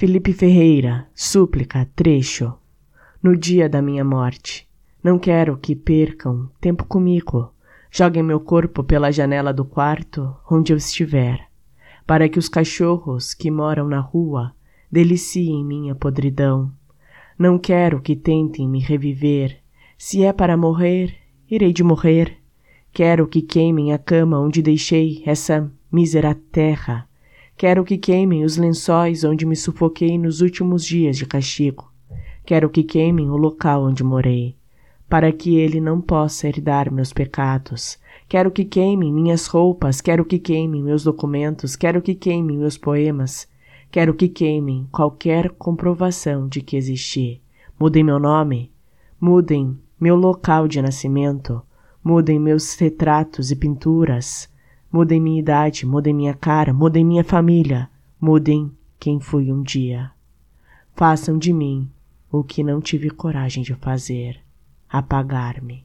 Felipe Ferreira, súplica, trecho. No dia da minha morte, não quero que percam tempo comigo. Joguem meu corpo pela janela do quarto onde eu estiver, para que os cachorros que moram na rua deliciem minha podridão. Não quero que tentem me reviver. Se é para morrer, irei de morrer. Quero que queimem a cama onde deixei essa mísera terra. Quero que queimem os lençóis onde me sufoquei nos últimos dias de castigo. Quero que queimem o local onde morei, para que ele não possa herdar meus pecados. Quero que queimem minhas roupas, quero que queimem meus documentos, quero que queimem meus poemas, quero que queimem qualquer comprovação de que existi. Mudem meu nome, mudem meu local de nascimento, mudem meus retratos e pinturas, mudem minha idade, mudem minha cara, mudem minha família, mudem quem fui um dia. Façam de mim o que não tive coragem de fazer, apagar-me.